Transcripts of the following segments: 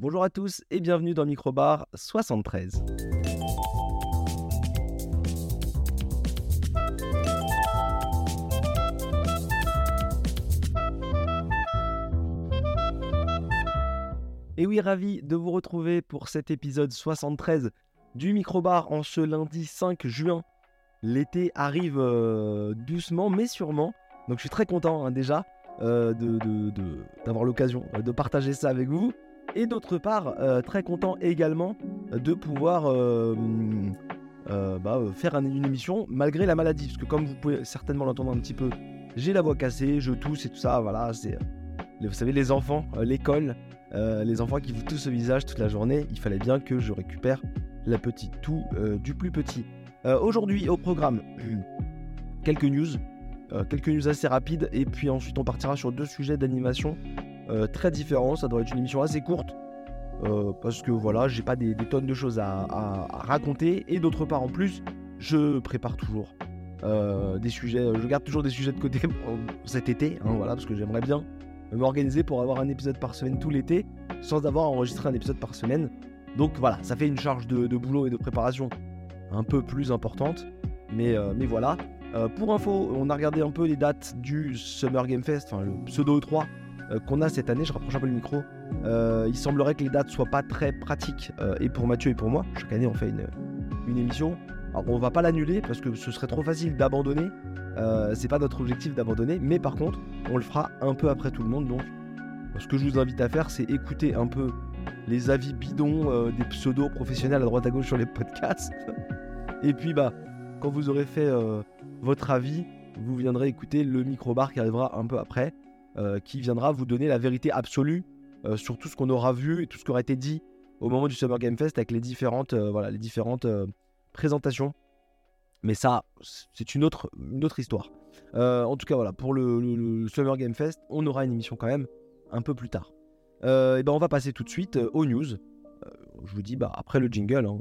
Bonjour à tous et bienvenue dans Microbar 73. Et oui, ravi de vous retrouver pour cet épisode 73 du Microbar en ce lundi 5 juin. L'été arrive euh, doucement mais sûrement. Donc je suis très content hein, déjà euh, d'avoir l'occasion de partager ça avec vous. Et d'autre part, euh, très content également de pouvoir bah, faire une émission malgré la maladie. Parce que comme vous pouvez certainement l'entendre un petit peu, j'ai la voix cassée, je tousse et tout ça. Voilà, vous savez les enfants, l'école, les enfants qui vous toussent au visage toute la journée. Il fallait bien que je récupère la petite toux du plus petit. Aujourd'hui au programme, quelques news, euh, quelques news assez rapides et puis ensuite on partira sur deux sujets d'animation euh, très différents. Ça doit être une émission assez courte euh, parce que voilà, j'ai pas des, tonnes de choses à, raconter et d'autre part en plus, je prépare toujours des sujets. Je garde toujours des sujets de côté cet été, hein, voilà, parce que j'aimerais bien m'organiser pour avoir un épisode par semaine tout l'été sans avoir enregistré un épisode par semaine. Donc voilà, ça fait une charge de, boulot et de préparation un peu plus importante. Mais, mais voilà, euh, pour info, on a regardé un peu les dates du Summer Game Fest, enfin le pseudo 3 euh, qu'on a cette année. Je rapproche un peu le micro. Euh, il semblerait que les dates soient pas très pratiques et pour Mathieu et pour moi. Chaque année, on fait une, une émission. Alors, on va pas l'annuler parce que ce serait trop facile d'abandonner. c'est pas notre objectif d'abandonner, mais par contre, on le fera un peu après tout le monde. Donc, ce que je vous invite à faire, c'est écouter un peu les avis bidons des pseudos professionnels à droite à gauche sur les podcasts. et puis, bah, quand vous aurez fait votre avis, vous viendrez écouter le micro-bar qui arrivera un peu après, euh, qui viendra vous donner la vérité absolue euh, sur tout ce qu'on aura vu et tout ce qui aura été dit au moment du Summer Game Fest avec les différentes, euh, voilà, les différentes présentations. Mais ça, c'est une autre, une autre histoire. en tout cas, voilà, pour le, Summer Game Fest, on aura une émission quand même un peu plus tard. et ben on va passer tout de suite aux news. je vous dis, bah, après le jingle. Hein.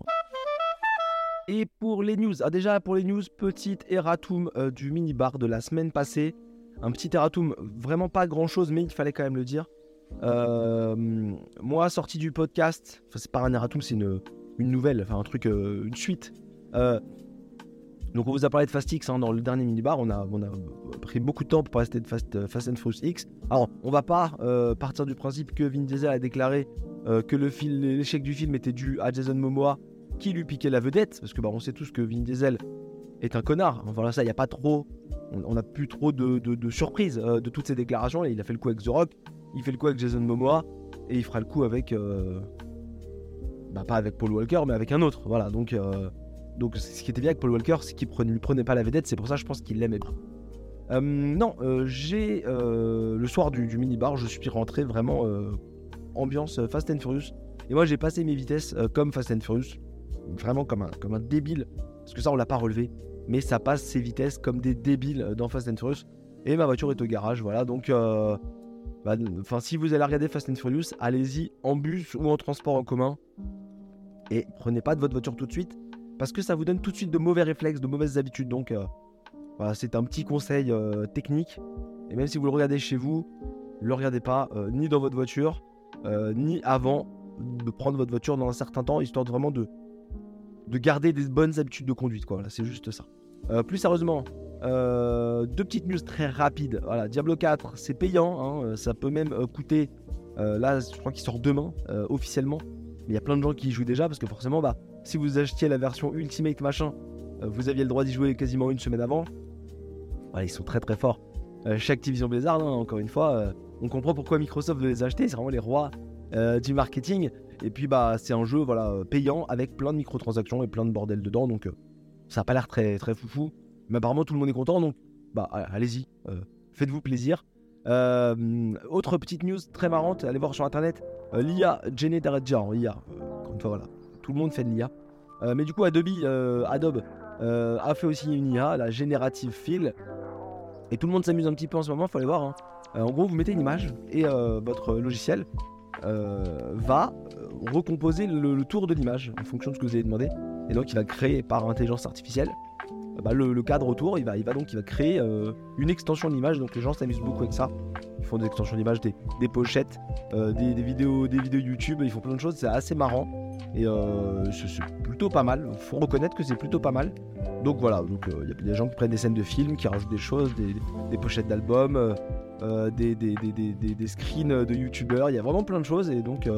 Et pour les news, ah déjà pour les news, petite erratum du mini-bar de la semaine passée. Un petit erratum, vraiment pas grand chose, mais il fallait quand même le dire. Euh, moi, sorti du podcast, c'est pas un erratum, c'est une, une, nouvelle, enfin un truc, euh, une suite. donc on vous a parlé de Fast X hein, dans le dernier mini-bar, on a, on a pris beaucoup de temps pour parler de Fast, Fast and Furious X. Alors on va pas partir du principe que Vin Diesel a déclaré que l'échec du film était dû à Jason Momoa qui lui piquait la vedette, parce que bah, on sait tous que Vin Diesel est un connard. Voilà, ça, il n'y a pas trop, on n'a plus trop de, surprises euh, de toutes ces déclarations. il a fait le coup avec The Rock, il fait le coup avec Jason Momoa, et il fera le coup avec, euh, bah, pas avec Paul Walker, mais avec un autre. Voilà, donc, euh, donc ce qui était bien avec Paul Walker, c'est qu'il ne lui prenait pas la vedette. C'est pour ça, je pense qu'il l'aimait bien. non, j'ai le soir du, du mini bar, je suis rentré vraiment ambiance Fast and Furious. Et moi, j'ai passé mes vitesses comme Fast and Furious vraiment comme un, comme un débile, parce que ça on l'a pas relevé, mais ça passe ses vitesses comme des débiles dans Fast and Furious. Et ma voiture est au garage, voilà, donc euh, bah, enfin si vous allez regarder Fast and Furious, allez-y en bus ou en transport en commun, et prenez pas de votre voiture tout de suite, parce que ça vous donne tout de suite de mauvais réflexes, de mauvaises habitudes, donc euh, voilà, c'est un petit conseil euh, technique, et même si vous le regardez chez vous, le regardez pas, ni dans votre voiture, ni avant de prendre votre voiture dans un certain temps, histoire de vraiment de de garder des bonnes habitudes de conduite. Quoi. c'est juste ça. Euh, plus sérieusement, euh, deux petites news très rapides. Voilà, Diablo 4, c'est payant. Hein, euh, ça peut même coûter. là, je crois qu'il sort demain officiellement. Mais il y a plein de gens qui y jouent déjà parce que forcément, bah, si vous achetiez la version Ultimate machin, vous aviez le droit d'y jouer quasiment une semaine avant. Voilà, ils sont très très forts. chez Activision Blizzard, hein, encore une fois, on comprend pourquoi Microsoft veut les acheter. C'est vraiment les rois du marketing. Et puis bah c'est un jeu voilà payant avec plein de microtransactions et plein de bordel dedans. Donc euh, ça a pas l'air très très foufou. Mais apparemment tout le monde est content. Donc bah allez-y, euh, faites-vous plaisir. Euh, autre petite news très marrante, allez voir sur internet. L'IA Generator IA. comme voilà, tout le monde fait de l'IA. mais du coup Adobe, Adobe a fait aussi une IA, la Generative Fill. Et tout le monde s'amuse un petit peu en ce moment, faut aller voir. Hein. en gros, vous mettez une image et votre logiciel euh, va euh, recomposer le, tour de l'image en fonction de ce que vous avez demandé. Et donc il va créer par intelligence artificielle bah, le, cadre autour. Il va, donc il va créer euh, une extension de l'image. Donc les gens s'amusent beaucoup avec ça. font des extensions d'images, des, pochettes, des, vidéos, des vidéos YouTube, ils font plein de choses, c'est assez marrant. Et c'est plutôt pas mal. Faut reconnaître que c'est plutôt pas mal. Donc voilà, donc il y a des gens qui prennent des scènes de films, qui rajoutent des choses, des, pochettes d'albums, des, des, screens de youtubeurs, il y a vraiment plein de choses et donc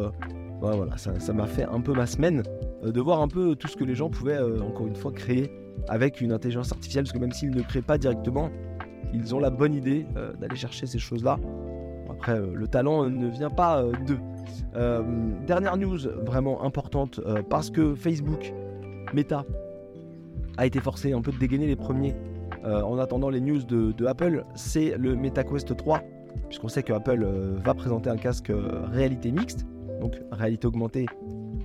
voilà, ça m'a fait un peu ma semaine de voir un peu tout ce que les gens pouvaient encore une fois créer avec une intelligence artificielle, parce que même s'ils ne créent pas directement, ils ont la bonne idée euh, d'aller chercher ces choses-là. Après, euh, le talent euh, ne vient pas d'eux. Dernière news vraiment importante, parce que Facebook, Meta, a été forcé un peu de dégainer les premiers en attendant les news de, Apple, c'est le MetaQuest 3, puisqu'on sait que Apple va présenter un casque réalité mixte, donc réalité augmentée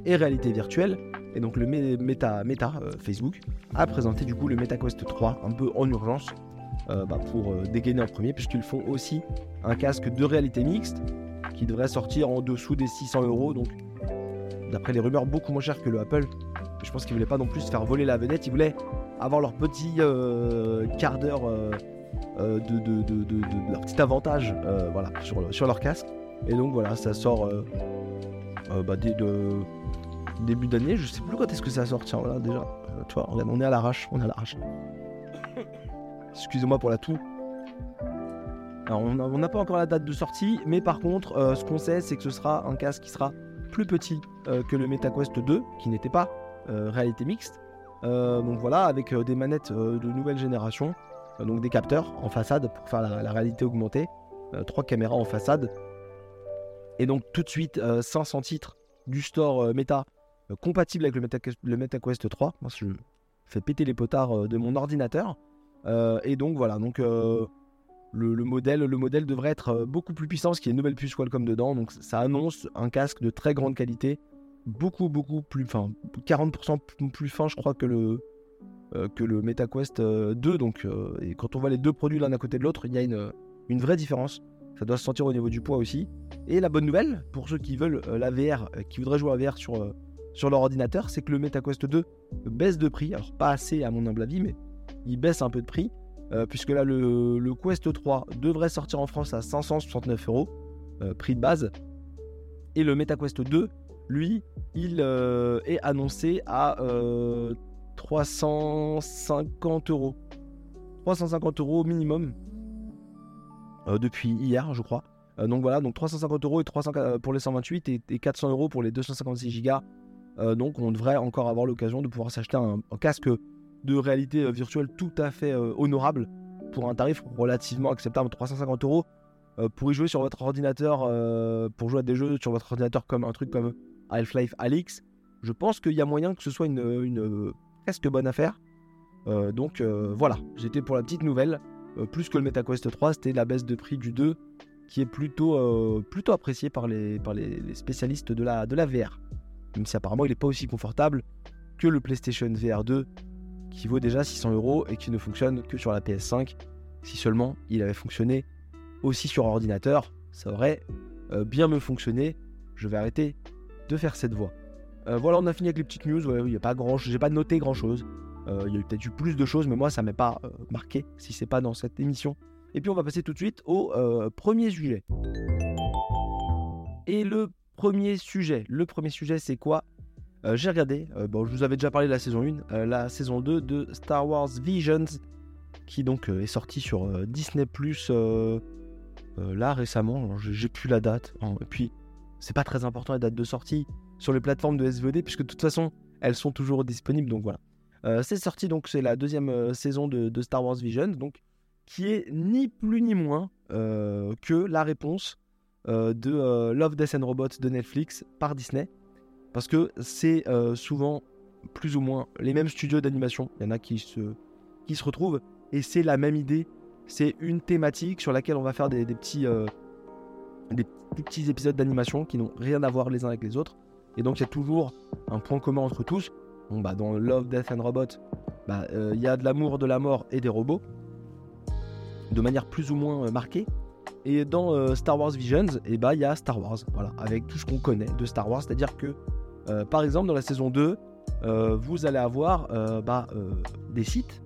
et réalité virtuelle. Et donc le Meta, Meta euh, Facebook a présenté du coup le MetaQuest 3 un peu en urgence euh, bah, pour euh, dégainer en premier puisqu'ils font aussi un casque de réalité mixte qui devrait sortir en dessous des 600 euros donc d'après les rumeurs beaucoup moins cher que le Apple. Je pense qu'ils voulaient pas non plus se faire voler la vedette, ils voulaient avoir leur petit quart d'heure de, leur petit avantage voilà, sur, sur leur casque. Et donc voilà, ça sort bah, de début d'année. Je sais plus quand est-ce que ça sort. Tiens, voilà, déjà. Euh, tu vois, on est à l'arrache. On est à l'arrache. Excusez-moi pour la toux. On n'a pas encore la date de sortie, mais par contre, euh, ce qu'on sait, c'est que ce sera un casque qui sera plus petit euh, que le MetaQuest 2, qui n'était pas réalité mixte. donc voilà, avec des manettes de nouvelle génération, donc des capteurs en façade pour faire la, réalité augmentée, trois caméras en façade, et donc tout de suite 500 titres du store Meta euh, compatible avec le, MetaQuest 3. Moi, je fais péter les potards euh, de mon ordinateur. Euh, et donc voilà, donc le, modèle, le modèle devrait être beaucoup plus puissant, parce qu'il y a une nouvelle puce Qualcomm dedans. Donc ça annonce un casque de très grande qualité, beaucoup beaucoup plus, enfin 40% plus fin, je crois que le que le MetaQuest 2. Donc et quand on voit les deux produits l'un à côté de l'autre, il y a une, une vraie différence. Ça doit se sentir au niveau du poids aussi. Et la bonne nouvelle, pour ceux qui veulent la VR, qui voudraient jouer à VR sur, sur leur ordinateur, c'est que le MetaQuest 2 baisse de prix. Alors pas assez à mon humble avis, mais il baisse un peu de prix. Euh, puisque là, le, Quest 3 devrait sortir en France à 569 euros, euh, prix de base. Et le MetaQuest 2, lui, il euh, est annoncé à 350 euros. 350 euros minimum depuis hier, je crois. donc voilà, donc 350 euros et 300 pour les 128 et, et 400 euros pour les 256 Go euh, donc on devrait encore avoir l'occasion de pouvoir s'acheter un, casque de réalité euh, virtuelle tout à fait euh, honorable pour un tarif relativement acceptable, 350 euros. pour y jouer sur votre ordinateur, pour jouer à des jeux sur votre ordinateur comme un truc comme Half-Life Alix, je pense qu'il y a moyen que ce soit une, presque bonne affaire. donc voilà, j'étais pour la petite nouvelle. plus que le MetaQuest 3, c'était la baisse de prix du 2 qui est plutôt, plutôt apprécié par, les, par les, spécialistes de la, de la VR même si apparemment il n'est pas aussi confortable que le PlayStation VR 2 qui vaut déjà 600 euros et qui ne fonctionne que sur la PS5. Si seulement il avait fonctionné aussi sur ordinateur, ça aurait euh, bien me fonctionné. Je vais arrêter de faire cette voix. Euh, voilà, on a fini avec les petites news. Il n'y a pas grand, j'ai pas noté grand chose. Euh, il y a peut-être eu plus de choses, mais moi ça m'est pas marqué si c'est pas dans cette émission. Et puis on va passer tout de suite au premier sujet. Et le premier sujet. Le premier sujet, c'est quoi? Euh, J'ai regardé, euh, bon, je vous avais déjà parlé de la saison 1, euh, la saison 2 de Star Wars Visions, qui donc est sortie sur Disney Plus là récemment. J'ai plus la date. Et puis, c'est pas très important la date de sortie sur les plateformes de SVD, puisque de toute façon, elles sont toujours disponibles. Donc voilà. c'est sorti, donc c'est la deuxième saison de, de, Star Wars Visions, donc qui est ni plus ni moins que la réponse de Love, Death and Robots de Netflix par Disney. Parce que c'est euh, souvent plus ou moins les mêmes studios d'animation. Il y en a qui se, qui se retrouvent. Et c'est la même idée. C'est une thématique sur laquelle on va faire des, petits, des petits épisodes d'animation qui n'ont rien à voir les uns avec les autres. Et donc il y a toujours un point commun entre tous. Bon, bah, dans Love, Death and Robots, bah, il y a de l'amour, de la mort et des robots. De manière plus ou moins marquée. Et dans euh, Star Wars Visions, eh bah, il y a Star Wars, voilà, avec tout ce qu'on connaît de Star Wars. C'est-à-dire que, euh, par exemple, dans la saison 2, euh, vous allez avoir bah, des sites,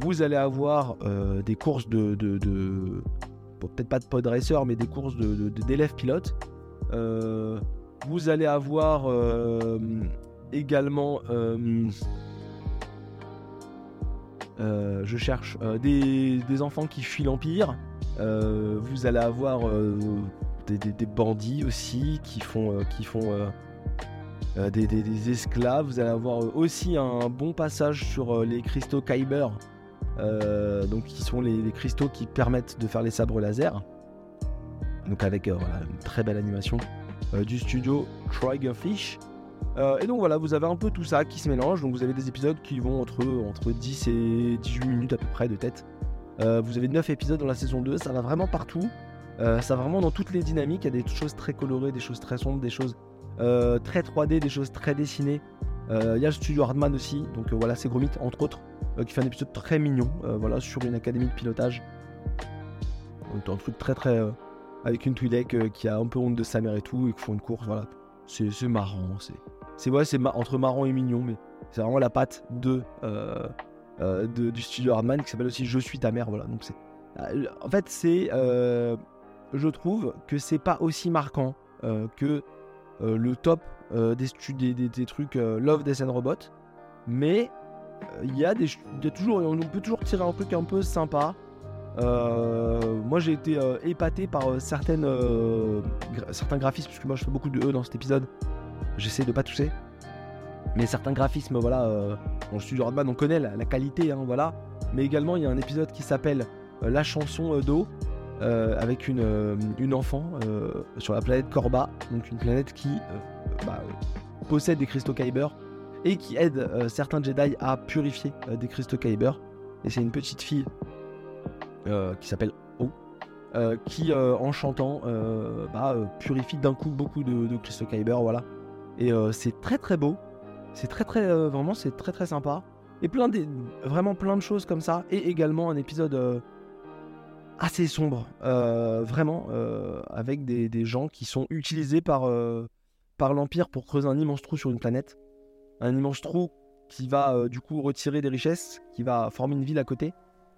vous allez avoir des courses de, de, peut-être pas de pod racer, mais des courses d'élèves pilotes. vous allez avoir également, je cherche, des, des, enfants qui fuient l'Empire. vous allez avoir des, bandits aussi qui font, qui font euh, des, esclaves. Vous allez avoir euh, aussi un bon passage sur euh, les cristaux Kyber, donc qui sont les, cristaux qui permettent de faire les sabres laser. Donc avec une très belle animation du studio Triggerfish. et donc voilà, vous avez un peu tout ça qui se mélange. Donc vous avez des épisodes qui vont entre, entre 10 et 18 minutes à peu près de tête. vous avez 9 épisodes dans la saison 2, ça va vraiment partout. ça va vraiment dans toutes les dynamiques. Il y a des choses très colorées, des choses très sombres, des choses euh, très 3D, des choses très dessinées. Euh, il y a le studio Hardman aussi, donc euh, voilà, c'est Gromit entre autres, qui fait un épisode très mignon, voilà, sur une académie de pilotage. Donc un truc très très avec une Twi'lek qui a un peu honte de sa mère et tout et qui font une course, voilà. C'est marrant, c'est c'est ouais, c'est entre marrant et mignon, mais c'est vraiment la patte de, du studio Hardman qui s'appelle aussi Je suis ta mère, voilà. Donc c'est en fait c'est je trouve que c'est pas aussi marquant que euh, le top euh, des, des, trucs euh, Love, Death and Robot. Mais il y, a des, toujours, on peut toujours tirer un truc un peu sympa. moi j'ai été épaté par certaines, certains graphismes, puisque moi je fais beaucoup de E dans cet épisode. J'essaie de pas tousser. Mais certains graphismes, voilà, euh, dans le studio Rodman, on connaît la, qualité, hein, voilà. Mais également, il y a un épisode qui s'appelle La chanson d'eau, euh, avec une, euh, une enfant euh, sur la planète Korba, donc une planète qui bah, possède des cristaux Kyber et qui aide certains Jedi à purifier des cristaux Kyber. Et c'est une petite fille qui s'appelle O, qui en chantant bah, purifie d'un coup beaucoup de, de cristaux Kyber, voilà. Et c'est très très beau, c'est très très vraiment c'est très très sympa. Et plein de, vraiment plein de choses comme ça. Et également un épisode assez sombre, euh, vraiment, euh, avec des, gens qui sont utilisés par, euh, par l'Empire pour creuser un immense trou sur une planète. Un immense trou qui va du coup retirer des richesses, qui va former une ville à côté.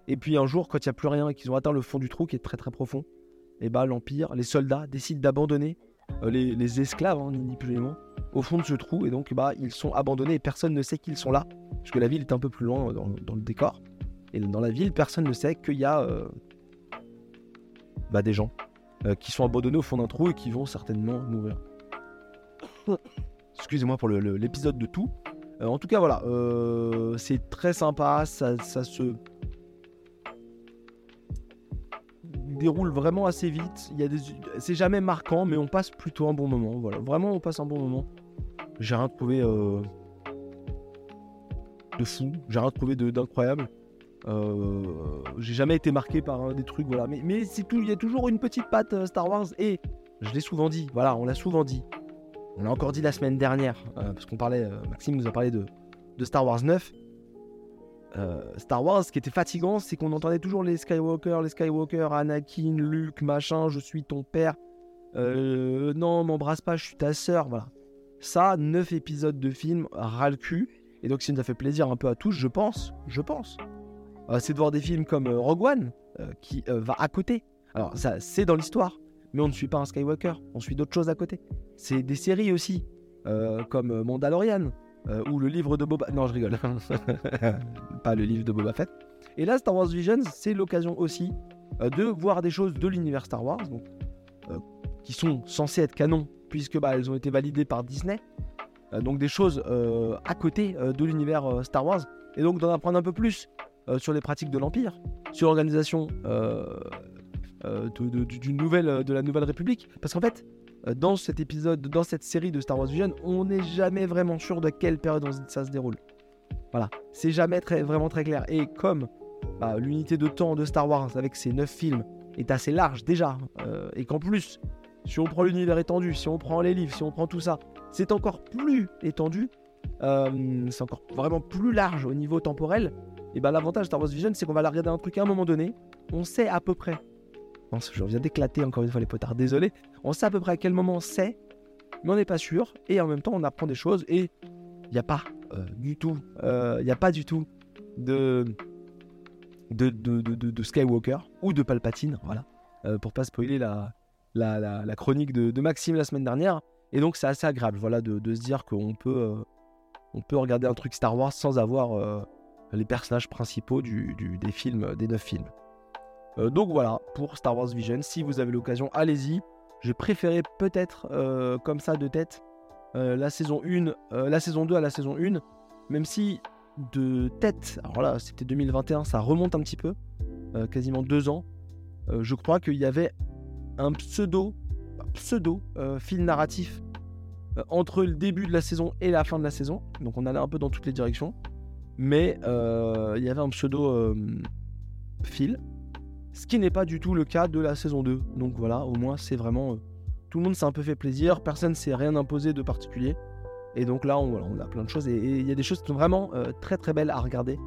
Et puis un jour, quand il n'y a plus rien et qu'ils ont atteint le fond du trou qui est très très profond, et eh bah l'Empire, les soldats décident d'abandonner les, esclaves, hein, ni plus au fond de ce trou. Et donc bah, ils sont abandonnés et personne ne sait qu'ils sont là, puisque la ville est un peu plus loin dans, dans le décor. Et dans la ville, personne ne sait qu'il y a bah, des gens euh, qui sont abandonnés au fond d'un trou et qui vont certainement mourir. Excusez-moi pour l'épisode de tout. Euh, en tout cas, voilà, euh, c'est très sympa, ça, se déroule vraiment assez vite. Des... C'est jamais marquant, mais on passe plutôt un bon moment. Voilà, vraiment, on passe un bon moment. J'ai rien trouvé de fou, j'ai rien trouvé d'incroyable. Euh, j'ai jamais été marqué par euh, des trucs, voilà. Mais, mais il y a toujours une petite patte euh, Star Wars et je l'ai souvent dit, voilà, on l'a souvent dit. On l'a encore dit la semaine dernière, parce qu'on parlait, Maxime nous a parlé de, de Star Wars 9. Star Wars, ce qui était fatigant, c'est qu'on entendait toujours les Skywalker, les Skywalker, Anakin, Luke, machin, je suis ton père. non, m'embrasse pas, je suis ta sœur, voilà. Ça, 9 épisodes de film, ras le cul. Et donc, ça nous a fait plaisir un peu à tous, je pense, je pense. Euh, c'est de voir des films comme euh, Rogue One, euh, qui va à côté. Alors, ça, c'est dans l'histoire, mais on ne suit pas un Skywalker, on suit d'autres choses à côté. C'est des séries aussi, comme Mandalorian, ou le livre de Boba... Non, je rigole. pas le livre de Boba Fett. Et là, Star Wars Visions, c'est l'occasion aussi de voir des choses de l'univers Star Wars, donc, qui sont censées être canon, puisque bah, elles ont été validées par Disney. donc des choses à côté de l'univers Star Wars, et donc d'en apprendre un peu plus sur les pratiques de l'Empire, sur l'organisation euh, euh, de, nouvelle, de la Nouvelle République. Parce qu'en fait, dans cet épisode, dans cette série de Star Wars Vision, on n'est jamais vraiment sûr de quelle période ça se déroule. Voilà, c'est jamais très, vraiment très clair. Et comme bah, l'unité de temps de Star Wars avec ses 9 films est assez large déjà, et qu'en plus, si on prend l'univers étendu, si on prend les livres, si on prend tout ça, c'est encore plus étendu, c'est encore vraiment plus large au niveau temporel, et ben l'avantage de Vision, c'est qu'on va la regarder un truc à un moment donné, on sait à peu près. Non, je viens d'éclater encore une fois les potards, désolé. On sait à peu près à quel moment c'est, mais on n'est pas sûr. Et en même temps, on apprend des choses et il n'y a pas euh, du tout, euh, il n'y a pas du tout de de, de, de, Skywalker ou de Palpatine, voilà. pour pas spoiler la, la, chronique de, Maxime la semaine dernière. Et donc c'est assez agréable voilà, de, se dire qu'on peut, on peut regarder un truc Star Wars sans avoir les personnages principaux du, des films, des neuf films. donc voilà, pour Star Wars Vision, si vous avez l'occasion, allez-y. J'ai préféré peut-être comme ça de tête la saison 1, la saison 2 à la saison 1, même si de tête, alors là c'était 2021, ça remonte un petit peu, quasiment deux ans, je crois qu'il y avait un pseudo, pseudo fil narratif entre le début de la saison et la fin de la saison. Donc on allait un peu dans toutes les directions. Mais il y avait un pseudo fil. Ce qui n'est pas du tout le cas de la saison 2. Donc voilà, au moins c'est vraiment... tout le monde s'est un peu fait plaisir, personne s'est rien imposé de particulier. Et donc là, on, on a plein de choses. Et il y a des choses qui sont vraiment très très belles à regarder.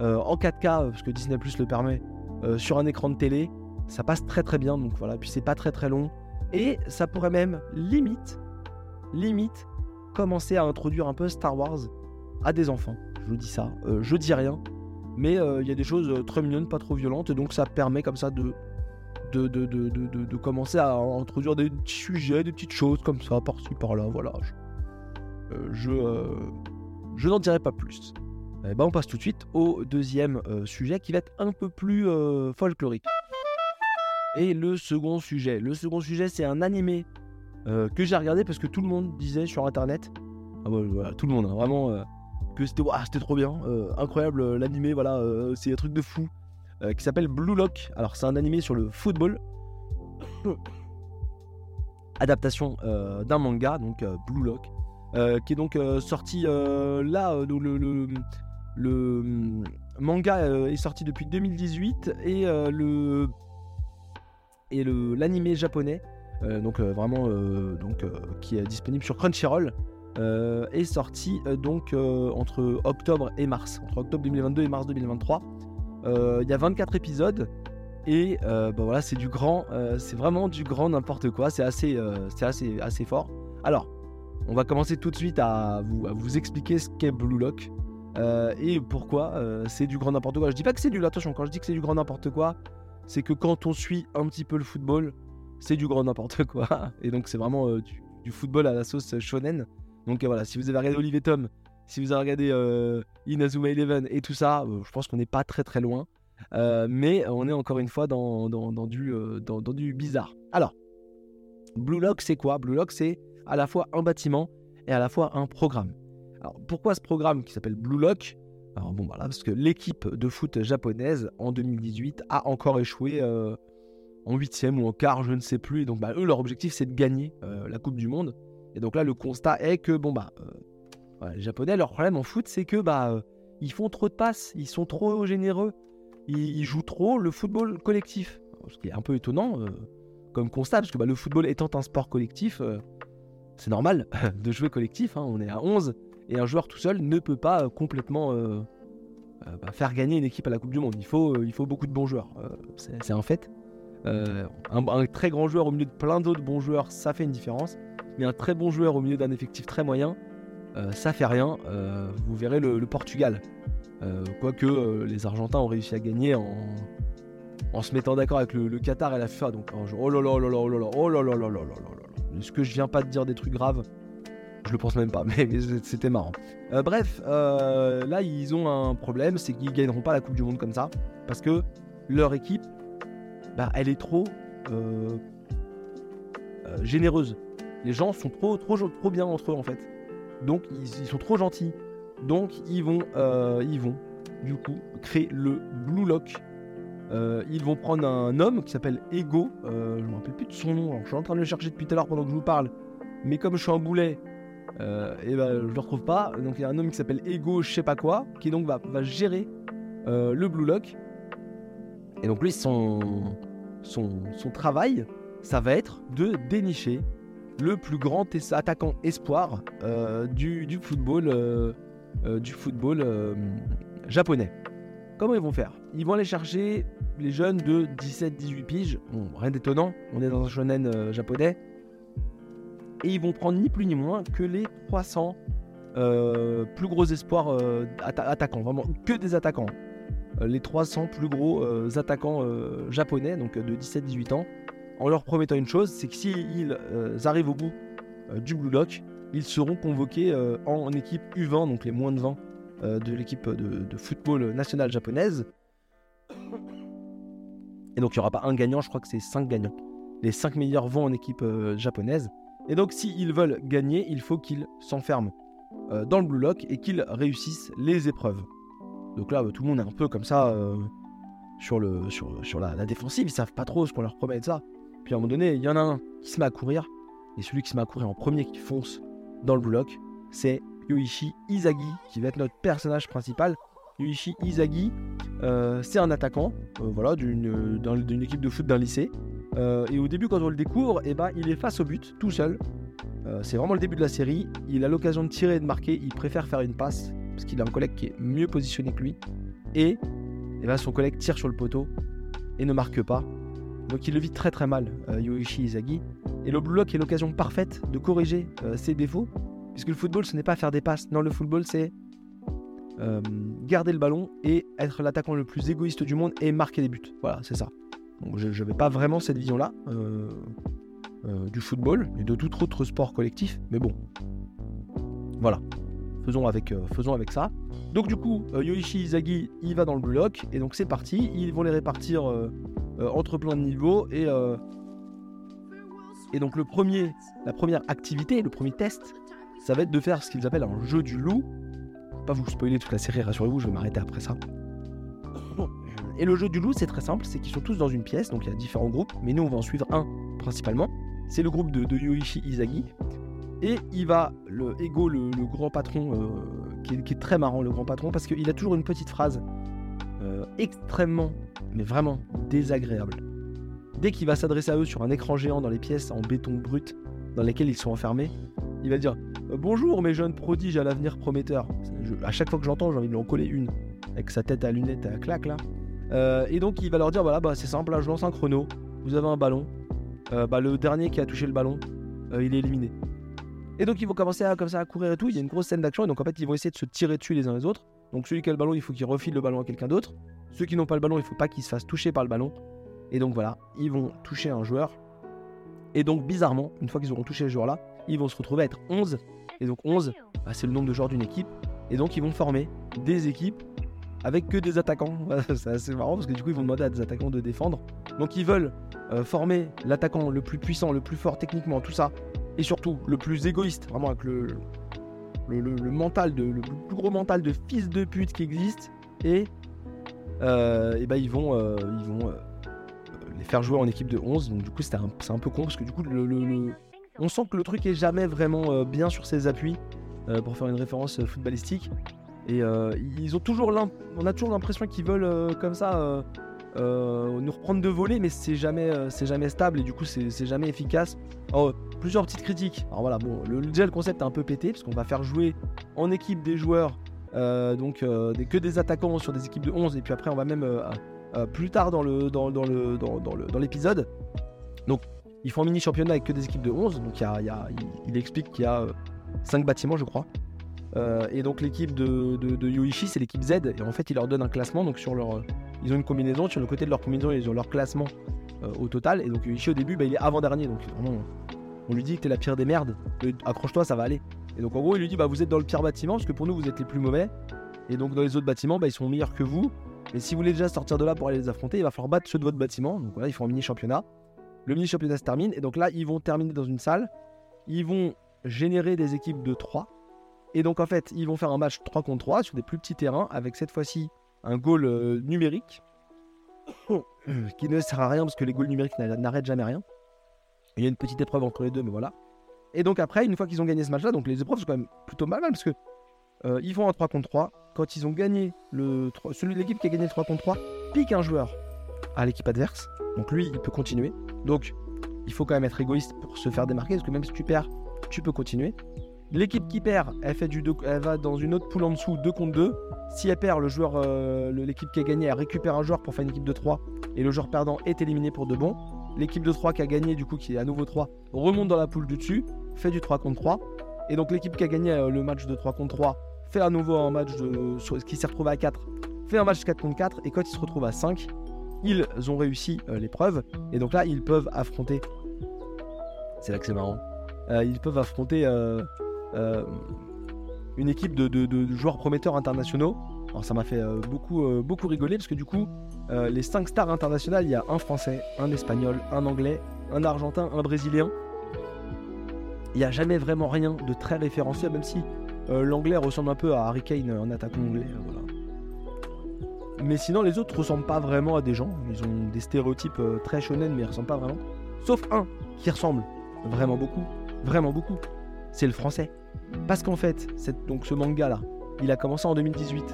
en 4K, parce que Disney Plus le permet, sur un écran de télé, ça passe très très bien. Donc voilà, puis c'est pas très très long. Et ça pourrait même limite limite commencer à introduire un peu Star Wars à des enfants. Je dis ça, euh, je dis rien, mais euh, il y a des choses euh, très mignonnes, pas trop violentes, et donc ça permet comme ça de, de, de, de commencer à introduire des petits sujets, des petites choses comme ça, par-ci, par-là, voilà. Je, je, n'en dirai pas plus. Eh ben, on passe tout de suite au deuxième sujet qui va être un peu plus folklorique. Et le second sujet. Le second sujet, c'est un animé que j'ai regardé parce que tout le monde disait sur internet, ah voilà, tout le monde, hein, vraiment, c'était trop bien, euh, incroyable l'animé, voilà, c'est un truc de fou, qui s'appelle Blue Lock. Alors c'est un animé sur le football, adaptation d'un manga, donc Blue Lock, qui est donc sorti là, le, le, manga est sorti depuis 2018 et le et l'animé japonais euh, donc euh, vraiment euh, donc, qui est disponible sur Crunchyroll. Est sorti donc entre octobre et mars, entre octobre 2022 et mars 2023. Il y a 24 épisodes et bah voilà, c'est du grand, c'est vraiment du grand n'importe quoi. C'est assez, c'est assez, fort. Alors, on va commencer tout de suite à vous, à vous expliquer ce qu'est Blue Lock et pourquoi c'est du grand n'importe quoi. Je dis pas que c'est du, attention, quand je dis que c'est du grand n'importe quoi, c'est que quand on suit un petit peu le football, c'est du grand n'importe quoi. Et donc c'est vraiment euh, du, football à la sauce shonen. Donc euh, voilà, si vous avez regardé Olivier Tom, si vous avez regardé euh, Inazuma Eleven et tout ça, je pense qu'on n'est pas très très loin. mais on est encore une fois dans, du, bizarre. Alors, Blue Lock, c'est quoi? Blue Lock, c'est à la fois un bâtiment et à la fois un programme. Alors, pourquoi ce programme qui s'appelle Blue Lock? Alors, bon, voilà, parce que l'équipe de foot japonaise en 2018 a encore échoué en huitième ou en quart, je ne sais plus. Et donc, bah, eux, leur objectif, c'est de gagner euh, la Coupe du Monde. Et donc là, le constat est que, bon, bah, euh, les Japonais, leur problème en foot, c'est que, bah, euh, ils font trop de passes, ils sont trop généreux, ils, jouent trop le football collectif. Ce qui est un peu étonnant comme constat, parce que bah, le football étant un sport collectif, c'est normal de jouer collectif. Hein. on est à 11 et un joueur tout seul ne peut pas complètement bah, faire gagner une équipe à la Coupe du Monde. Il faut, il faut beaucoup de bons joueurs. c'est un fait. Euh, un, très grand joueur au milieu de plein d'autres bons joueurs, ça fait une différence. Mais un très bon joueur au milieu d'un effectif très moyen, euh, ça fait rien. Euh, vous verrez le, Portugal. quoique les Argentins ont réussi à gagner en, en se mettant d'accord avec le, Qatar et la FIFA. Donc, oh là là oh là là oh là là oh là là là là là Est-ce que je viens pas de dire des trucs graves Je le pense même pas, mais, c'était marrant. bref, là ils ont un problème, c'est qu'ils gagneront pas la Coupe du Monde comme ça. Parce que leur équipe bah, elle est trop euh, euh, généreuse. Les gens sont trop, trop, bien entre eux en fait. Donc ils, sont trop gentils. Donc ils vont, euh, vont du coup créer le Blue Lock. ils vont prendre un homme qui s'appelle Ego. je ne me rappelle plus de son nom. je suis en train de le chercher depuis tout à l'heure pendant que je vous parle. Mais comme je suis un boulet, et ben, je le retrouve pas. Donc il y a un homme qui s'appelle Ego, je sais pas quoi, qui donc va, gérer le Blue Lock. Et donc lui, son, son, travail, ça va être de dénicher le plus grand attaquant espoir euh, du, football, euh, euh, du football japonais. Comment ils vont faire? Ils vont aller chercher les jeunes de 17-18 piges. Bon, rien d'étonnant, on est dans un shonen japonais. Et ils vont prendre ni plus ni moins que les 300 plus gros espoirs attaquants. Vraiment que des attaquants. les 300 plus gros attaquants japonais, donc de 17-18 ans, en leur promettant une chose, c'est que s'ils arrivent au bout du Blue Lock, ils seront convoqués en équipe U20, donc les moins de 20 de l'équipe de, football nationale japonaise. Et donc il n'y aura pas un gagnant, je crois que c'est 5 gagnants. Les 5 meilleurs vont en équipe japonaise. Et donc s'ils veulent gagner, il faut qu'ils s'enferment dans le Blue Lock et qu'ils réussissent les épreuves. Donc là, tout le monde est un peu comme ça sur, sur la, défensive, ils savent pas trop ce qu'on leur promet de ça. Puis à un moment donné, il y en a un qui se met à courir, et celui qui se met à courir en premier qui fonce dans le bloc, c'est Yoichi Izagi, qui va être notre personnage principal. Yoichi Izagi, euh, c'est un attaquant euh, voilà, d'une équipe de foot d'un lycée. Euh, et au début, quand on le découvre, eh ben, il est face au but, tout seul. c'est vraiment le début de la série. Il a l'occasion de tirer et de marquer. Il préfère faire une passe, parce qu'il a un collègue qui est mieux positionné que lui. Et et là, son collègue tire sur le poteau et ne marque pas. Donc il le vit très très mal, euh, Yoichi Izagi. Et le Blue Lock est l'occasion parfaite de corriger euh, ses défauts, puisque le football ce n'est pas faire des passes. Non, le football c'est euh, garder le ballon et être l'attaquant le plus égoïste du monde et marquer des buts. Voilà, c'est ça. Donc je n'avais pas vraiment cette vision-là du football et de tout autre sport collectif, mais bon. Voilà. Faisons avec, faisons avec ça. Donc du coup, euh, Yoichi Izagi, il va dans le bloc, et donc c'est parti. Ils vont les répartir euh, euh, entre plein de niveaux, et, et donc le premier, la première activité, le premier test, ça va être de faire ce qu'ils appellent un jeu du loup. pas vous spoiler toute la série, rassurez-vous, je vais m'arrêter après ça. Et le jeu du loup, c'est très simple, c'est qu'ils sont tous dans une pièce, donc il y a différents groupes, mais nous on va en suivre un principalement. C'est le groupe de, de Yoichi Izagi. Et il va, le Ego, le, grand patron, euh, qui, est, très marrant, le grand patron, parce qu'il a toujours une petite phrase euh, extrêmement, mais vraiment désagréable. Dès qu'il va s'adresser à eux sur un écran géant dans les pièces en béton brut dans lesquelles ils sont enfermés, il va dire euh, Bonjour mes jeunes prodiges à l'avenir prometteur. à chaque fois que j'entends, j'ai envie de lui en coller une, avec sa tête à lunettes à claque là. et donc il va leur dire Voilà, bah, c'est simple, là, je lance un chrono, vous avez un ballon. bah, le dernier qui a touché le ballon, il est éliminé. Et donc ils vont commencer à, comme ça, à courir et tout. Il y a une grosse scène d'action. Et donc en fait, ils vont essayer de se tirer dessus les uns les autres. Donc celui qui a le ballon, il faut qu'il refile le ballon à quelqu'un d'autre. Ceux qui n'ont pas le ballon, il faut pas qu'ils se fassent toucher par le ballon. Et donc voilà, ils vont toucher un joueur. Et donc bizarrement, une fois qu'ils auront touché le joueur là, ils vont se retrouver à être 11. Et donc 11, bah, c'est le nombre de joueurs d'une équipe. Et donc ils vont former des équipes avec que des attaquants. c'est assez marrant parce que du coup ils vont demander à des attaquants de défendre. Donc ils veulent euh, former l'attaquant le plus puissant, le plus fort techniquement, tout ça, et surtout le plus égoïste, vraiment avec le, le, mental de, le plus gros mental de fils de pute qui existe, et, euh, et bah, ils vont, euh, ils vont euh, les faire jouer en équipe de 11. Donc du coup c'est un, un, peu con parce que du coup le, on sent que le truc est jamais vraiment bien sur ses appuis pour faire une référence footballistique. Et ils ont toujours on a toujours l'impression qu'ils veulent comme ça euh, nous reprendre de voler, mais c'est jamais, euh, c'est jamais stable et du coup c'est jamais efficace. Alors, plusieurs petites critiques. Alors voilà, bon, le, déjà le concept est un peu pété parce qu'on va faire jouer en équipe des joueurs, euh, donc que des attaquants sur des équipes de 11 et puis après on va même plus tard dans le dans, le dans, l'épisode. Donc ils font un mini championnat avec que des équipes de 11, donc il, explique qu'il y a 5 bâtiments je crois. Et donc l'équipe de, de, Yoichi c'est l'équipe Z et en fait il leur donne un classement donc sur leur ils ont une combinaison. Sur le côté de leur combinaison, ils ont leur classement euh, au total. Et donc Ishii au début, bah, il est avant-dernier. Donc vraiment, on lui dit que t'es la pire des merdes. Accroche-toi, ça va aller. Et donc en gros, il lui dit bah, vous êtes dans le pire bâtiment parce que pour nous, vous êtes les plus mauvais. Et donc dans les autres bâtiments, bah, ils sont meilleurs que vous. Et si vous voulez déjà sortir de là pour aller les affronter, il va falloir battre ceux de votre bâtiment. Donc voilà, ils font un mini championnat. Le mini championnat se termine. Et donc là, ils vont terminer dans une salle. Ils vont générer des équipes de 3. Et donc en fait, ils vont faire un match 3 contre 3 sur des plus petits terrains avec cette fois-ci un goal euh, numérique qui ne sert à rien parce que les goals numériques n'arrêtent jamais rien. Il y a une petite épreuve entre les deux, mais voilà. Et donc après, une fois qu'ils ont gagné ce match-là, donc les épreuves sont quand même plutôt mal, mal parce que euh, ils font un 3 contre 3. Quand ils ont gagné le celui de l'équipe qui a gagné le 3 contre 3 pique un joueur à l'équipe adverse. Donc lui, il peut continuer. Donc il faut quand même être égoïste pour se faire démarquer parce que même si tu perds, tu peux continuer. L'équipe qui perd, elle, fait du elle va dans une autre poule en dessous, 2 contre 2. Si elle perd, euh, l'équipe qui a gagné, elle récupère un joueur pour faire une équipe de 3. Et le joueur perdant est éliminé pour de bon. L'équipe de 3 qui a gagné, du coup, qui est à nouveau 3, remonte dans la poule du dessus, fait du 3 contre 3. Et donc l'équipe qui a gagné euh, le match de 3 contre 3 fait à nouveau un match de, qui s'est retrouvé à 4, fait un match 4 contre 4 et quand ils se retrouvent à 5, ils ont réussi l'épreuve et donc là ils peuvent affronter. C'est là que c'est marrant. ils peuvent affronter une équipe de, joueurs prometteurs internationaux. Alors ça m'a fait beaucoup, beaucoup rigoler parce que du coup, les 5 stars internationales, il y a un français, un espagnol, un anglais, un argentin, un brésilien. Il n'y a jamais vraiment rien de très référentiel, même si l'anglais ressemble un peu à Harry Kane en attaquant anglais. Mais sinon, les autres ressemblent pas vraiment à des gens. Ils ont des stéréotypes très shonen, mais ils ressemblent pas vraiment. Sauf un qui ressemble vraiment beaucoup, vraiment beaucoup. C'est le français. Parce qu'en fait, donc ce manga-là, il a commencé en 2018.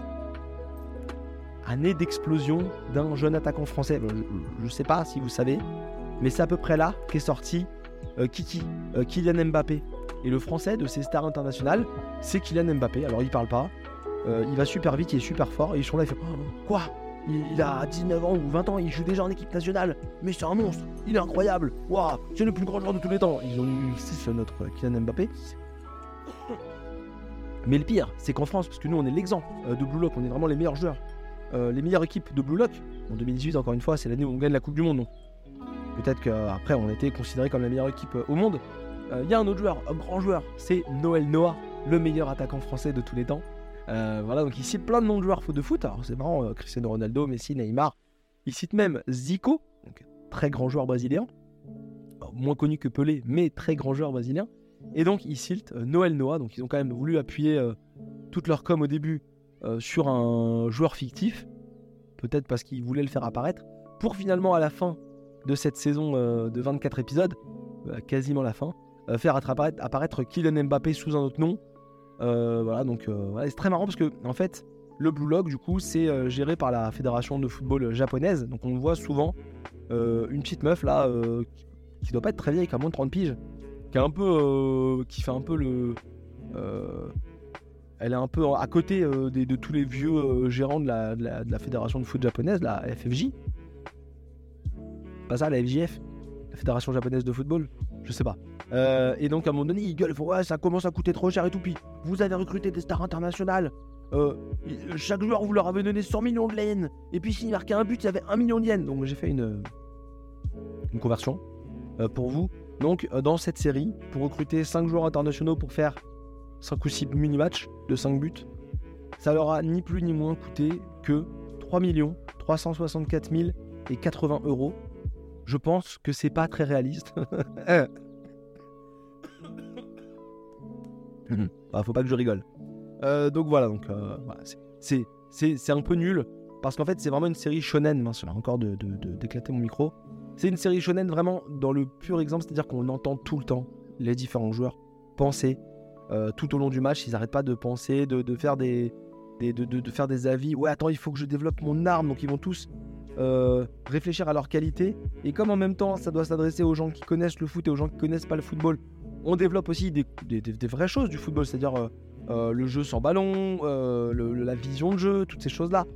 Année d'explosion d'un jeune attaquant français. Je ne sais pas si vous savez, mais c'est à peu près là qu'est sorti euh, Kiki, euh, Kylian Mbappé. Et le français de ces stars internationales, c'est Kylian Mbappé. Alors il parle pas, euh, il va super vite, il est super fort. Et ils sont là, il fait Quoi? Il, a 19 ans ou 20 ans, il joue déjà en équipe nationale. Mais c'est un monstre, il est incroyable. Waouh, c'est le plus grand joueur de tous les temps. Ils ont eu 6 notre Kylian Mbappé. Mais le pire, c'est qu'en France, parce que nous on est l'exemple de Blue Lock, on est vraiment les meilleurs joueurs, les meilleures équipes de Blue Lock. En 2018, encore une fois, c'est l'année où on gagne la Coupe du Monde. Peut-être qu'après, on était considéré comme la meilleure équipe au monde. Il y a un autre joueur, un grand joueur, c'est Noël Noah, le meilleur attaquant français de tous les temps. Euh, voilà, donc il cite plein de noms de joueurs de foot. Alors c'est marrant, euh, Cristiano Ronaldo, Messi, Neymar. Il cite même Zico, très grand joueur brésilien. moins connu que Pelé, mais très grand joueur brésilien. Et donc il cite euh, Noël Noah. Donc ils ont quand même voulu appuyer toute leur com au début sur un joueur fictif. Peut-être parce qu'ils voulaient le faire apparaître. Pour finalement à la fin de cette saison de 24 épisodes, quasiment la fin, faire apparaître, apparaître Kylian Mbappé sous un autre nom voilà, donc euh, c'est très marrant parce que en fait, le Blue Lock, du coup, c'est euh, géré par la fédération de football japonaise. Donc on voit souvent une petite meuf là qui doit pas être très vieille, qui a moins de 30 piges, qui un peu, qui fait un peu le, elle est un peu à côté de tous les vieux gérants de la, de, la, fédération de foot japonaise, la FFJ. Pas ça, la FJF, la fédération japonaise de football je sais pas. Euh, et donc à un moment donné, il gueule, ouais, ça commence à coûter trop cher et tout. Puis vous avez recruté des stars internationales. Euh, chaque joueur, vous leur avez donné 100 millions de yens. Et puis s'il marquait un but, y avait 1 million de yens. Donc j'ai fait une, une conversion euh, pour vous. Donc dans cette série, pour recruter 5 joueurs internationaux pour faire 5 ou 6 mini-matchs de 5 buts, ça leur a ni plus ni moins coûté que 3 364 000 et 80 euros je pense que c'est pas très réaliste. ah, faut pas que je rigole. Euh, donc voilà, donc euh, c'est c'est un peu nul parce qu'en fait c'est vraiment une série shonen. Mince, encore de d'éclater mon micro. C'est une série shonen vraiment dans le pur exemple, c'est-à-dire qu'on entend tout le temps les différents joueurs penser euh, tout au long du match. Ils n'arrêtent pas de penser, de, faire des, de, de, faire des avis. Ouais, attends, il faut que je développe mon arme. Donc ils vont tous réfléchir à leur qualité. Et comme en même temps, ça doit s'adresser aux gens qui connaissent le foot et aux gens qui connaissent pas le football, on développe aussi des, vraies choses du football, c'est-à-dire euh, euh, le jeu sans ballon, la vision de jeu, toutes ces choses-là.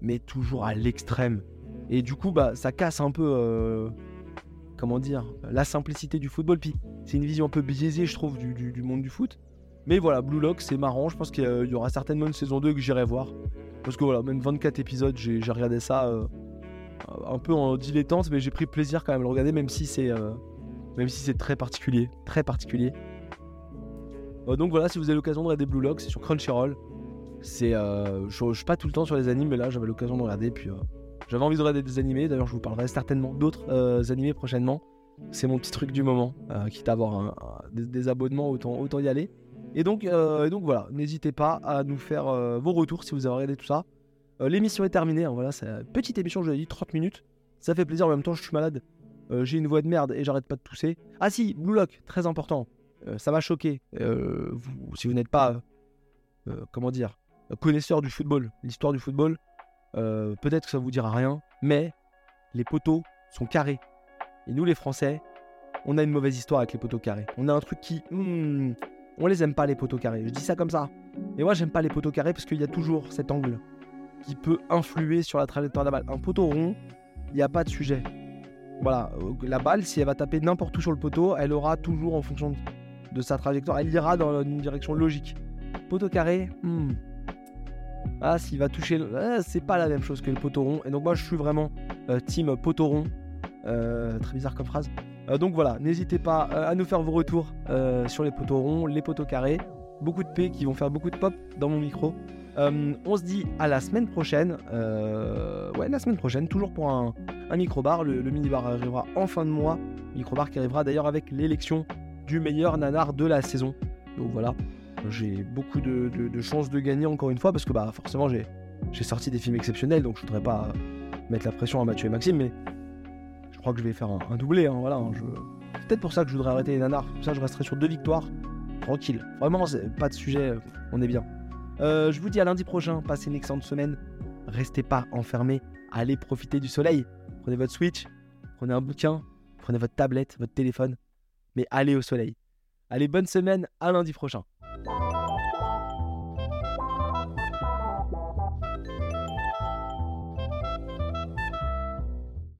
Mais toujours à l'extrême. Et du coup, bah, ça casse un peu, comment dire, la simplicité du football. Puis c'est une vision un peu biaisée, je trouve, du, monde du foot. Mais voilà, Blue Lock, c'est marrant. Je pense qu'il y aura certainement une saison 2 que j'irai voir. Parce que voilà, même 24 épisodes, j'ai regardé ça euh, un peu en dilettante, mais j'ai pris plaisir quand même à le regarder, même si c'est euh, même si c'est très particulier, très particulier. Euh, donc voilà, si vous avez l'occasion de regarder Blue Lock, c'est sur Crunchyroll. C'est, je, suis pas tout le temps sur les animes, mais là j'avais l'occasion de regarder, puis j'avais envie de regarder des animés. D'ailleurs, je vous parlerai certainement d'autres animés prochainement. C'est mon petit truc du moment, quitte à avoir des, abonnements, autant, y aller. Et donc, euh, voilà, n'hésitez pas à nous faire euh, vos retours si vous avez regardé tout ça. Euh, l'émission est terminée, hein, voilà, c'est petite émission, je vous ai dit, 30 minutes. Ça fait plaisir, en même temps, je suis malade. J'ai une voix de merde et j'arrête pas de tousser. Ah si, Blue Lock, très important. ça m'a choqué. Vous, si vous n'êtes pas, comment dire, connaisseur du football, l'histoire du football, peut-être que ça vous dira rien, mais les poteaux sont carrés. Et nous, les Français, on a une mauvaise histoire avec les poteaux carrés. On a un truc qui... Hmm, on les aime pas les poteaux carrés. Je dis ça comme ça. Et moi j'aime pas les poteaux carrés parce qu'il y a toujours cet angle qui peut influer sur la trajectoire de la balle. Un poteau rond, il n'y a pas de sujet. Voilà, euh, la balle, si elle va taper n'importe où sur le poteau, elle aura toujours en fonction de sa trajectoire, elle ira dans une direction logique. Poteau carré, hmm. Ah, s'il va toucher, c'est pas la même chose que le poteau rond. Et donc moi, je suis vraiment team poteau rond. très bizarre comme phrase. donc voilà, n'hésitez pas à nous faire vos retours sur les poteaux ronds, les poteaux carrés. Beaucoup de P qui vont faire beaucoup de pop dans mon micro. On se dit à la semaine prochaine. ouais, la semaine prochaine, toujours pour un, micro-bar. Le, mini-bar arrivera en fin de mois. Micro-bar qui arrivera d'ailleurs avec l'élection du meilleur nanar de la saison. Donc voilà, j'ai beaucoup de, chances de gagner encore une fois parce que bah forcément j'ai, sorti des films exceptionnels donc je voudrais pas mettre la pression à Mathieu et Maxime mais je crois que je vais faire un, doublé. Hein, voilà, je... C'est peut-être pour ça que je voudrais arrêter les nanars. Pour ça je resterai sur deux victoires. Tranquille. Vraiment, pas de sujet, on est bien. Euh, je vous dis à lundi prochain, passez une excellente semaine. Restez pas enfermés, allez profiter du soleil. Prenez votre Switch, prenez un bouquin, prenez votre tablette, votre téléphone, mais allez au soleil. Allez, bonne semaine, à lundi prochain.